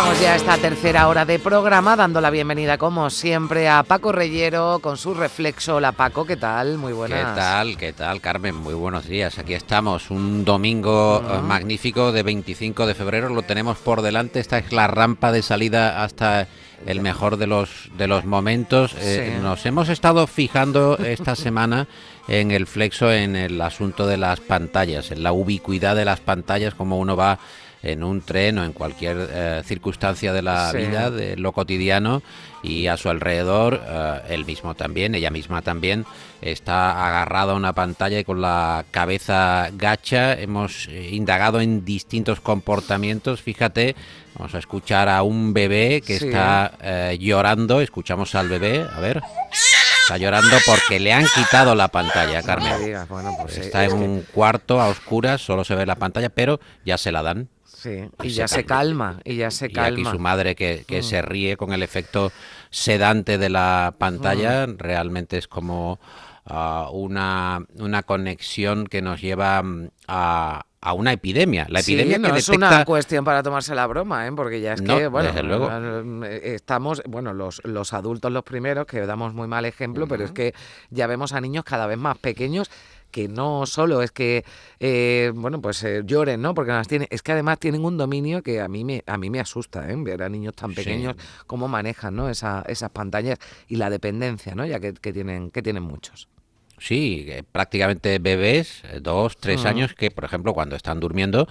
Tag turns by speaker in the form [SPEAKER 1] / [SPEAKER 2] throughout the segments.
[SPEAKER 1] Comenzamos ya esta tercera hora de programa, dando la bienvenida, como siempre, a Paco Reyero con su reflexo. Hola, Paco, ¿qué tal? Muy buenas.
[SPEAKER 2] ¿Qué tal? ¿Qué tal, Carmen? Muy buenos días. Aquí estamos, un domingo eh, magnífico de 25 de febrero. Lo tenemos por delante. Esta es la rampa de salida hasta el mejor de los de los momentos. Eh, nos hemos estado fijando esta semana en el flexo en el asunto de las pantallas, en la ubicuidad de las pantallas, como uno va en un tren o en cualquier eh, circunstancia de la vida, de lo cotidiano, y a su alrededor, eh, él mismo también, ella misma también, está agarrado a una pantalla y con la cabeza gacha. Hemos eh, indagado en distintos comportamientos. Fíjate, vamos a escuchar a un bebé que está llorando. Escuchamos al bebé, a ver. Está llorando porque le han quitado la pantalla, Carmen. Pues está en un cuarto a oscuras, solo se ve la pantalla, pero ya se la dan.
[SPEAKER 1] Sí, y, ya se calma, y ya se calma.
[SPEAKER 2] Y aquí su madre que, mm. se ríe con el efecto sedante de la pantalla, mm. realmente es como ah, una, una conexión que nos lleva mm, a, a una epidemia. La epidemia
[SPEAKER 1] no
[SPEAKER 2] es
[SPEAKER 1] una cuestión para tomarse la broma, ¿eh? porque ya es que, bueno, eh, estamos, bueno, los, los adultos los primeros, que damos muy mal ejemplo, pero es que ya vemos a niños cada vez más pequeños que no solo es que eh, bueno pues eh, lloren no porque las tienen es que además tienen un dominio que a mí me a mí me asusta ¿eh? ver a niños tan pequeños cómo manejan no Esa, esas pantallas y la dependencia no ya que, que tienen que tienen muchos
[SPEAKER 2] Sí, prácticamente bebés, dos, tres años, que por ejemplo cuando están durmiendo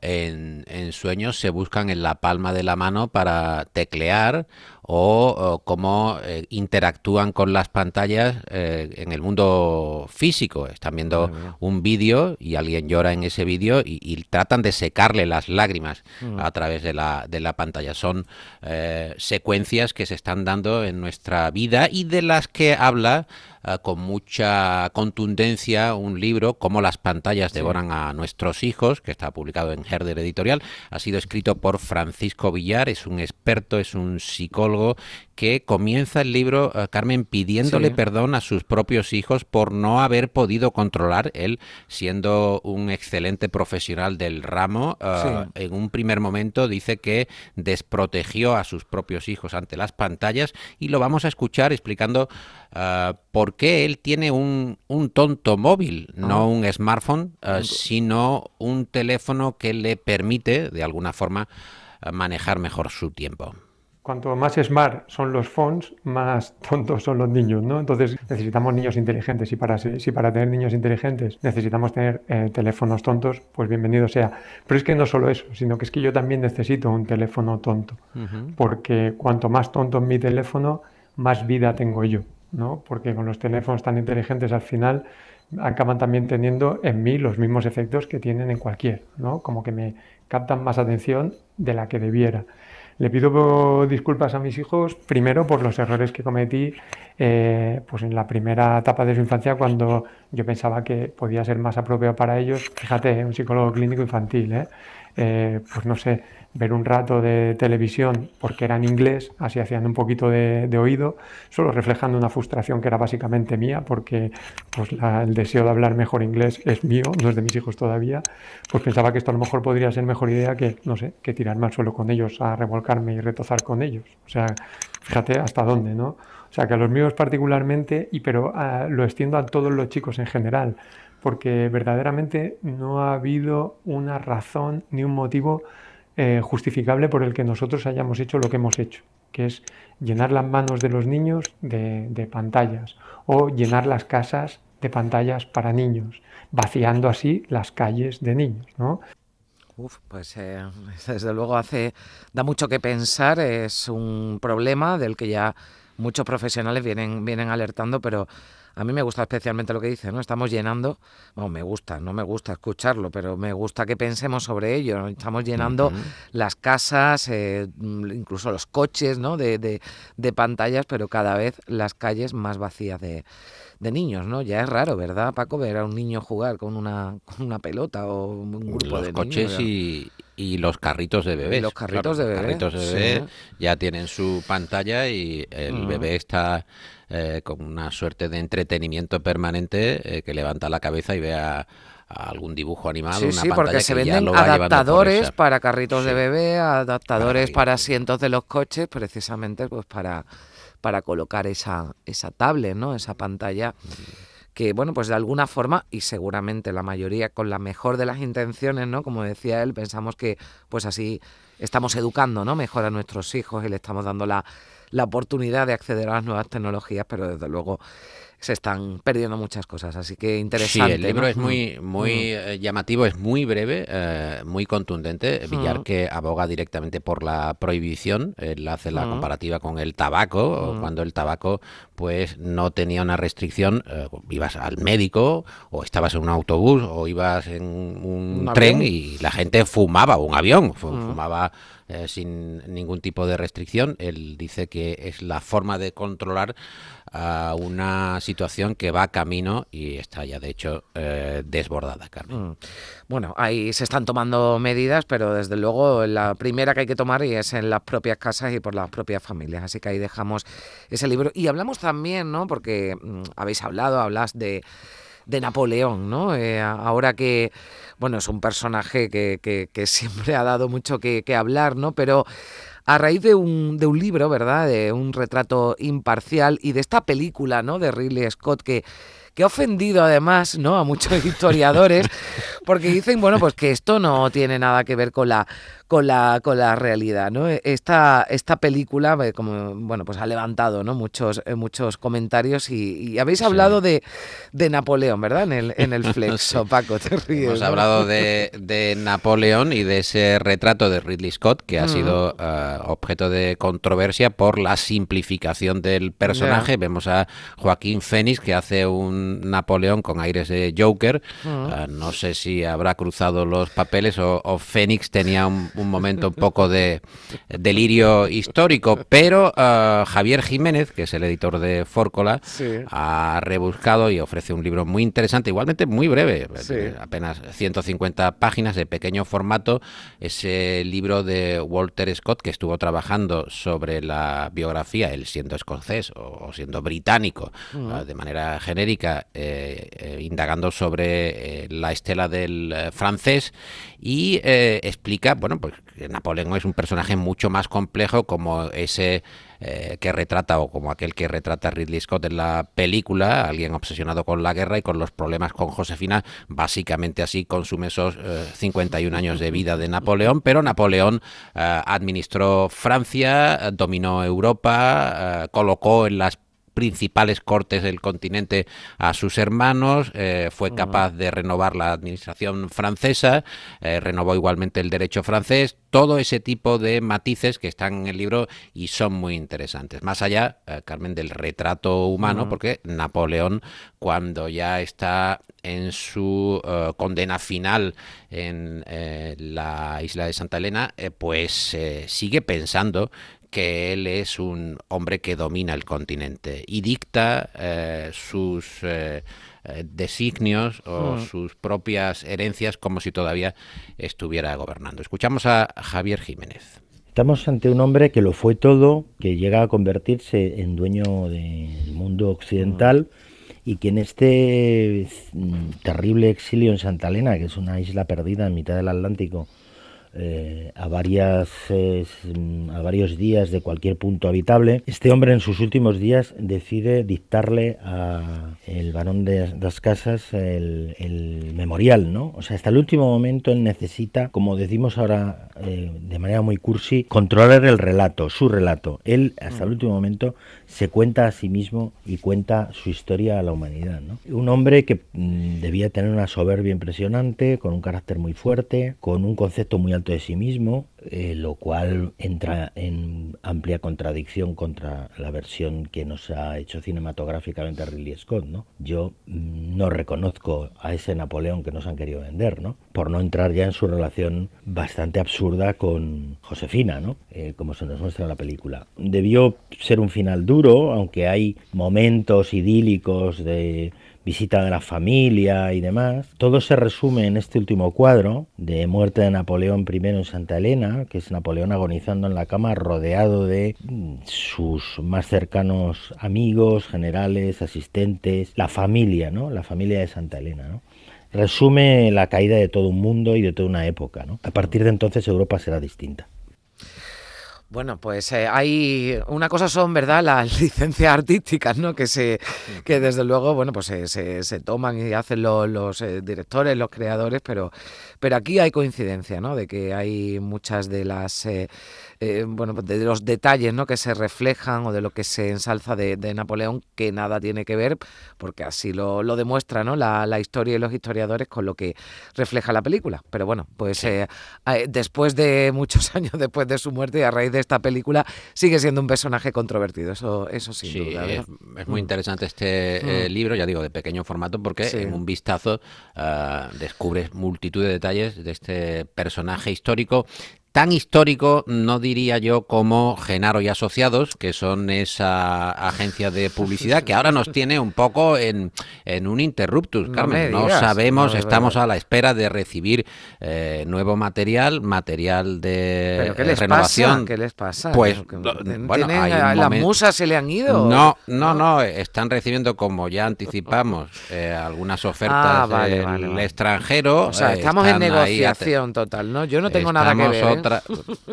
[SPEAKER 2] en, en, sueños se buscan en la palma de la mano para teclear o, cómo eh, interactúan con las pantallas eh, en el mundo físico. Están viendo un vídeo y alguien llora en ese vídeo y, tratan de secarle las lágrimas mm. a través de la, de la pantalla. Son eh, secuencias que se están dando en nuestra vida y de las que habla con mucha contundencia un libro, como las pantallas devoran a nuestros hijos, que está publicado en Herder Editorial. Ha sido escrito por Francisco Villar, es un experto, es un psicólogo que comienza el libro, eh, Carmen, pidiéndole perdón a sus propios hijos por no haber podido controlar, él siendo un excelente profesional del ramo, eh, en un primer momento dice que desprotegió a sus propios hijos ante las pantallas y lo vamos a escuchar explicando eh, por qué él tiene un, un tonto móvil, no ah. un smartphone, sino un teléfono que le permite, de alguna forma, manejar mejor su tiempo
[SPEAKER 3] cuanto más smart son los phones, más tontos son los niños, ¿no? Entonces necesitamos niños inteligentes y para, si para tener niños inteligentes necesitamos tener eh, teléfonos tontos, pues bienvenido sea. Pero es que no solo eso, sino que es que yo también necesito un teléfono tonto, porque cuanto más tonto es mi teléfono, más vida tengo yo, ¿no? Porque con los teléfonos tan inteligentes al final acaban también teniendo en mí los mismos efectos que tienen en cualquier, ¿no? Como que me captan más atención de la que debiera. Le pido disculpas a mis hijos, primero por los errores que cometí eh, pues en la primera etapa de su infancia, cuando yo pensaba que podía ser más apropiado para ellos. Fíjate, un psicólogo clínico infantil, ¿eh? Eh, pues no sé, ver un rato de televisión porque era en inglés, así hacían un poquito de, oído, solo reflejando una frustración que era básicamente mía, porque pues, el deseo de hablar mejor inglés es mío, no es de mis hijos todavía, pues pensaba que esto a lo mejor podría ser mejor idea que, no sé, que tirarme al suelo con ellos, a revolcarme y retozar con ellos. O sea, fíjate hasta dónde, ¿no? O sea, que a los míos particularmente, y pero ah, lo extiendo a todos los chicos en general porque verdaderamente no ha habido una razón ni un motivo eh, justificable por el que nosotros hayamos hecho lo que hemos hecho, que es llenar las manos de los niños de, pantallas o llenar las casas de pantallas para niños, vaciando así las calles de niños, ¿no?
[SPEAKER 1] Uf, pues eh, desde luego hace da mucho que pensar, es un problema del que ya muchos profesionales vienen vienen alertando, pero a mí me gusta especialmente lo que dice, ¿no? Estamos llenando, bueno, me gusta, no me gusta escucharlo, pero me gusta que pensemos sobre ello. Estamos llenando las casas, eh, incluso los coches, ¿no? De, de, pantallas, pero cada vez las calles más vacías de, de niños, ¿no? Ya es raro, ¿verdad, Paco? Ver a un niño jugar con una, con una pelota o un grupo
[SPEAKER 2] los
[SPEAKER 1] de
[SPEAKER 2] coches y, y los carritos de bebés.
[SPEAKER 1] los carritos de bebé.
[SPEAKER 2] carritos de bebé ya tienen su pantalla y el bebé está eh, con una suerte de entretenimiento permanente eh, que levanta la cabeza y vea algún dibujo animado.
[SPEAKER 1] Sí,
[SPEAKER 2] una
[SPEAKER 1] sí, porque se venden adaptadores para carritos de bebé, adaptadores
[SPEAKER 2] Para-
[SPEAKER 1] para asientos de los coches, precisamente pues para, para colocar esa, esa tablet, ¿no? Esa pantalla que, bueno, pues de alguna forma, y seguramente la mayoría con la mejor de las intenciones, ¿no? Como decía él, pensamos que pues así estamos educando, ¿no? Mejor a nuestros hijos y le estamos dando la, la oportunidad de acceder a las nuevas tecnologías, pero desde luego se están perdiendo muchas cosas, así que interesante.
[SPEAKER 2] Sí, el libro
[SPEAKER 1] ¿no?
[SPEAKER 2] es muy,
[SPEAKER 1] Mm,
[SPEAKER 2] muy eh, llamativo, es muy breve, eh, muy contundente. Villar
[SPEAKER 1] Mm.
[SPEAKER 2] que aboga directamente por la prohibición, él hace la
[SPEAKER 1] Mm.
[SPEAKER 2] comparativa con el tabaco,
[SPEAKER 1] Mm.
[SPEAKER 2] cuando el tabaco pues no tenía una restricción, eh, ibas al médico o estabas en un autobús o ibas en un,
[SPEAKER 1] ¿Un
[SPEAKER 2] tren
[SPEAKER 1] avión?
[SPEAKER 2] y la gente fumaba, un avión, fu-
[SPEAKER 1] Mm.
[SPEAKER 2] fumaba eh, sin ningún tipo de restricción. Él dice que es la forma de controlar a una situación que va camino y está ya de hecho eh, desbordada, Carmen.
[SPEAKER 1] Mm. Bueno, ahí se están tomando medidas, pero desde luego la primera que hay que tomar es en las propias casas y por las propias familias. Así que ahí dejamos ese libro. Y hablamos también, ¿no? Porque mm, habéis hablado, hablas de, de Napoleón, ¿no? Eh, ahora que, bueno, es un personaje que, que- que siempre ha dado mucho que, que hablar, ¿no? Pero a raíz de un, de un libro, ¿verdad? De un retrato imparcial y de esta película, ¿no? De Ridley Scott que que ha ofendido además ¿no? a muchos historiadores porque dicen bueno pues que esto no tiene nada que ver con la con la con la realidad no esta esta película eh, como bueno pues ha levantado no muchos eh, muchos comentarios y, y habéis hablado de, de Napoleón verdad en el en el flexo. Paco te ríes
[SPEAKER 2] Hemos
[SPEAKER 1] ¿no?
[SPEAKER 2] hablado de, de Napoleón y de ese retrato de Ridley Scott que ha
[SPEAKER 1] Mm.
[SPEAKER 2] sido eh, objeto de controversia por la simplificación del personaje. Vemos a Joaquín Fénix que hace un Napoleón con aires de Joker.
[SPEAKER 1] Mm.
[SPEAKER 2] Eh, no sé si habrá cruzado los papeles o, o Fénix tenía un, un momento un poco de delirio histórico, pero eh, Javier Jiménez, que es el editor de Fórcola,
[SPEAKER 1] Sí.
[SPEAKER 2] ha rebuscado y ofrece un libro muy interesante, igualmente muy breve,
[SPEAKER 1] Sí.
[SPEAKER 2] eh, apenas 150 páginas de pequeño formato, ese libro de Walter Scott que estuvo trabajando sobre la biografía, él siendo escocés o, o siendo británico, eh, de manera genérica, eh, eh, indagando sobre eh, la estela del francés y explica, bueno, pues Napoleón es un personaje mucho más complejo como ese que retrata o como aquel que retrata Ridley Scott en la película, alguien obsesionado con la guerra y con los problemas con Josefina, básicamente así consume esos eh, 51 años de vida de Napoleón, pero Napoleón administró Francia, dominó Europa, colocó en las principales cortes del continente a sus hermanos, eh, fue capaz de renovar la administración francesa, eh, renovó igualmente el derecho francés, todo ese tipo de matices que están en el libro y son muy interesantes. Más allá, eh, Carmen, del retrato humano, porque Napoleón, cuando ya está en su condena final en la isla de Santa Elena, pues sigue pensando que él es un hombre que domina el continente y dicta eh, sus eh, eh, designios o
[SPEAKER 1] Mm.
[SPEAKER 2] sus propias herencias como si todavía estuviera gobernando. Escuchamos a Javier Jiménez.
[SPEAKER 4] Estamos ante un hombre que lo fue todo, que llega a convertirse en dueño del mundo occidental y que en este mm, terrible exilio en Santa Elena, que es una isla perdida en mitad del Atlántico, eh, a, varias, eh, s- a varios días de cualquier punto habitable, este hombre en sus últimos días decide dictarle a el varón de las casas el, el memorial, ¿no? O sea, hasta el último momento él necesita, como decimos ahora eh, de manera muy cursi, controlar el relato, su relato. Él hasta el último momento se cuenta a sí mismo y cuenta su historia a la humanidad, ¿no? Un hombre que mm, debía tener una soberbia impresionante, con un carácter muy fuerte, con un concepto muy alto de sí mismo, eh, lo cual entra en amplia contradicción contra la versión que nos ha hecho cinematográficamente Ridley Scott, ¿no? Yo mm, no reconozco a ese Napoleón que nos han querido vender, ¿no? Por no entrar ya en su relación bastante absurda con Josefina, ¿no? Eh, como se nos muestra en la película. Debió ser un final duro, aunque hay momentos idílicos de visita de la familia y demás. Todo se resume en este último cuadro de muerte de Napoleón I en Santa Elena, que es Napoleón agonizando en la cama rodeado de mm, sus más cercanos amigos, generales, asistentes, la familia, ¿no? La familia de Santa Elena. Resume la caída de todo un mundo y de toda una época. A partir de entonces Europa será distinta.
[SPEAKER 1] Bueno, pues eh, hay una cosa son, ¿verdad? Las licencias artísticas, ¿no? Que se, que desde luego, bueno, pues se, se, toman y hacen los, los eh, directores, los creadores, pero, pero aquí hay coincidencia, ¿no? De que hay muchas de las eh, eh, bueno, de los detalles ¿no? que se reflejan o de lo que se ensalza de, Napoleón, que nada tiene que ver, porque así lo, demuestra ¿no? La, historia y los historiadores con lo que refleja la película. Pero bueno, pues eh, después de muchos años después de su muerte y a raíz de esta película, sigue siendo un personaje controvertido, eso, eso sin duda.
[SPEAKER 2] Es, muy mm. interesante este eh, mm. libro, ya digo, de pequeño formato, porque en un vistazo ah, descubres multitud de detalles de este personaje histórico tan histórico, no diría yo, como Genaro y Asociados, que son esa agencia de publicidad que ahora nos tiene un poco en, en un interruptus, Carmen. No, sabemos, estamos a la espera de recibir eh, nuevo material, material de
[SPEAKER 1] ¿Pero qué les
[SPEAKER 2] renovación.
[SPEAKER 1] Pasa? ¿Qué les pasa?
[SPEAKER 2] Pues, bueno,
[SPEAKER 1] ¿las musas se le han ido?
[SPEAKER 2] No, no, no, están recibiendo, como ya anticipamos, eh, algunas ofertas ah, del extranjero.
[SPEAKER 1] O sea, estamos en negociación total, ¿no? Yo no tengo nada que ver. ¿eh?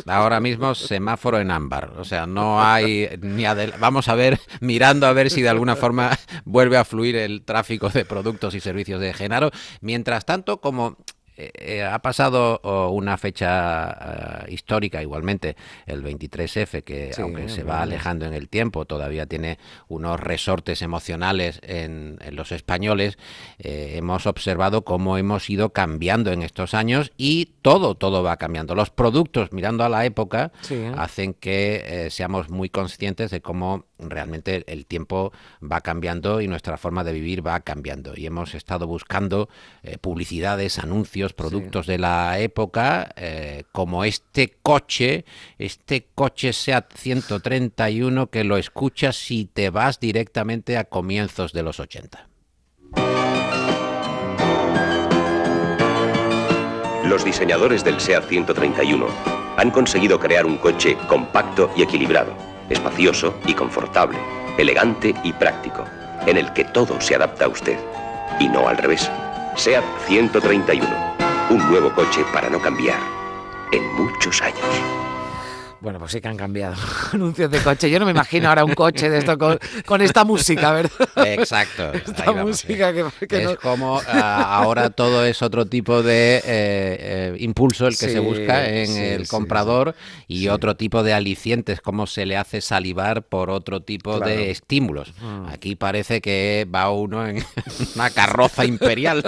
[SPEAKER 2] Ahora mismo semáforo en ámbar. O sea, no hay ni Vamos a ver, mirando a ver si de alguna forma vuelve a fluir el tráfico de productos y servicios de Genaro. Mientras tanto, como eh, eh, ha pasado oh, una fecha eh, histórica igualmente, el 23F, que aunque se va alejando en el tiempo, todavía tiene unos resortes emocionales en, los españoles. hemos observado cómo hemos ido cambiando en estos años y todo, todo va cambiando. Los productos, mirando a la época, hacen que seamos muy conscientes de cómo realmente el tiempo va cambiando y nuestra forma de vivir va cambiando. Y hemos estado buscando publicidades, anuncios, productos de la época, eh, como este coche, este coche SEAT 131 que lo escuchas si te vas directamente a comienzos de los 80.
[SPEAKER 5] Los diseñadores del SEAT 131 han conseguido crear un coche compacto y equilibrado, espacioso y confortable, elegante y práctico, en el que todo se adapta a usted, y no al revés. SEAT 131 un nuevo coche para no cambiar en muchos años.
[SPEAKER 1] Bueno, pues sí que han cambiado anuncios de coche. Yo no me imagino ahora un coche de esto con, esta música, ¿verdad?
[SPEAKER 2] Exacto.
[SPEAKER 1] Esta música que,
[SPEAKER 2] es como ah, ahora todo es otro tipo de eh, eh, impulso el que se busca en el comprador y otro tipo de alicientes, como se le hace salivar por otro tipo de estímulos. Mm. Aquí parece que va uno en una carroza imperial.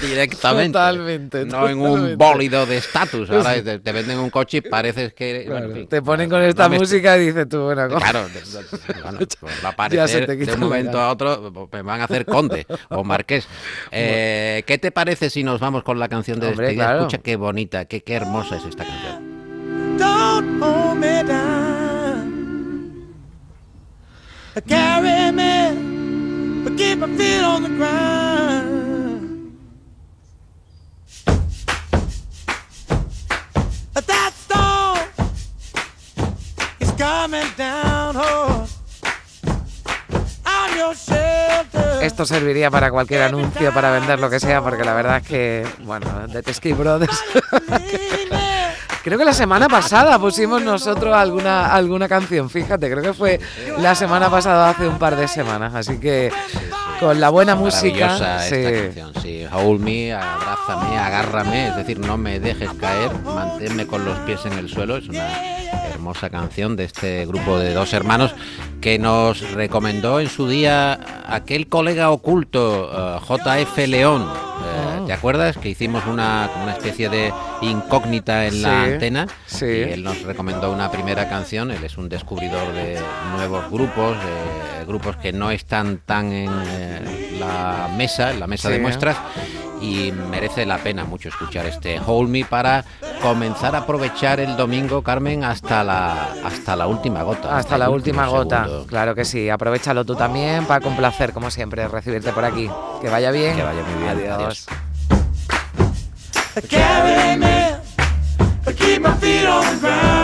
[SPEAKER 2] directamente.
[SPEAKER 1] Totalmente.
[SPEAKER 2] No en un bólido de estatus. Ahora te, venden un coche y pareces que.
[SPEAKER 1] te ponen con esta música y dices tú, bueno,
[SPEAKER 2] Claro, pues va a parecer de un momento a otro, me van a hacer conde o marqués. Eh, ¿Qué te parece si nos vamos con la canción de Hombre, Escucha qué bonita, qué, qué hermosa es esta canción. Don't hold me down. Carry me, but keep my feet on the ground.
[SPEAKER 1] Esto serviría para cualquier anuncio, para vender lo que sea, porque la verdad es que, bueno, de Tesky Brothers. creo que la semana pasada pusimos nosotros alguna, alguna canción, fíjate, creo que fue la semana pasada, hace un par de semanas, así que con la buena música.
[SPEAKER 2] sí. esta canción, sí. Hold me, abrázame, agárrame, es decir, no me dejes caer, manténme con los pies en el suelo, es una hermosa canción de este grupo de dos hermanos que nos recomendó en su día aquel colega oculto, eh, JF León. Eh, ¿Te acuerdas que hicimos una, una especie de incógnita en la antena?
[SPEAKER 1] Sí.
[SPEAKER 2] Y él nos recomendó una primera canción. Él es un descubridor de nuevos grupos, grupos que no están tan en eh, la mesa, en la mesa de muestras y merece la pena mucho escuchar este Hold Me para comenzar a aprovechar el domingo, Carmen, hasta la, hasta la última gota.
[SPEAKER 1] Hasta, la última gota, claro que sí. Aprovechalo tú también para complacer, como siempre, recibirte por aquí. Que vaya bien.
[SPEAKER 2] Que vaya muy bien.
[SPEAKER 1] Adiós.
[SPEAKER 6] En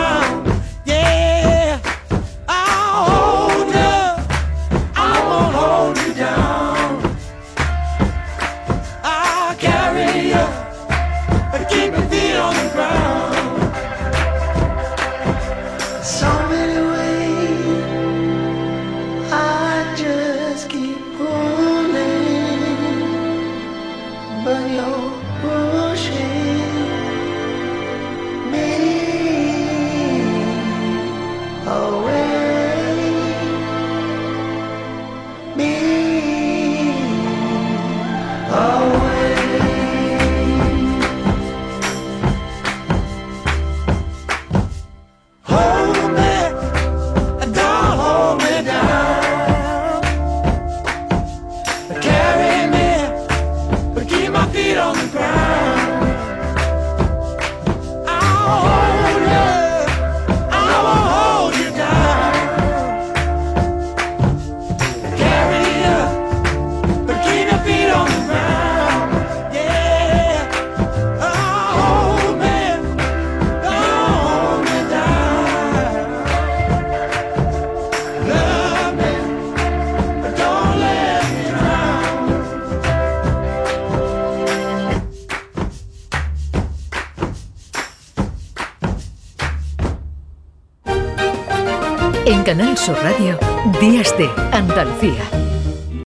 [SPEAKER 6] Sur Radio, Días de Andalucía.